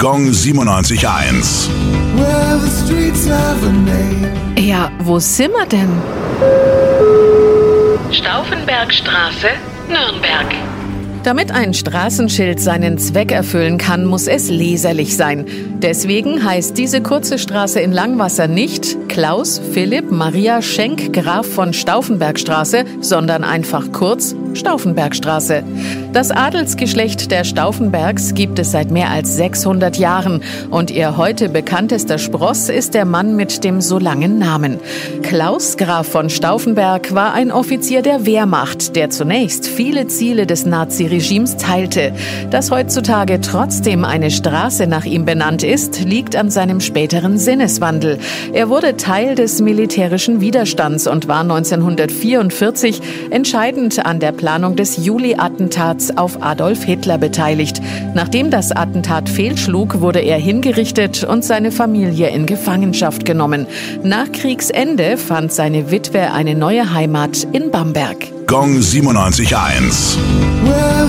Gong 97.1. Well, the streets have a name. Ja, wo sind wir denn? Stauffenbergstraße, Nürnberg. Damit ein Straßenschild seinen Zweck erfüllen kann, muss es leserlich sein. Deswegen heißt diese kurze Straße in Langwasser nicht Klaus Philipp Maria Schenk Graf von Stauffenbergstraße, sondern einfach kurz Stauffenbergstraße. Das Adelsgeschlecht der Stauffenbergs gibt es seit mehr als 600 Jahren und ihr heute bekanntester Spross ist der Mann mit dem so langen Namen. Klaus Graf von Stauffenberg war ein Offizier der Wehrmacht, der zunächst viele Ziele des Naziregimes teilte. Dass heutzutage trotzdem eine Straße nach ihm benannt ist, liegt an seinem späteren Sinneswandel. Er wurde Teil des militärischen Widerstands und war 1944 entscheidend an der Planung des Juli-Attentats auf Adolf Hitler beteiligt. Nachdem das Attentat fehlschlug, wurde er hingerichtet und seine Familie in Gefangenschaft genommen. Nach Kriegsende fand seine Witwe eine neue Heimat in Bamberg. Gong 97.1. Well,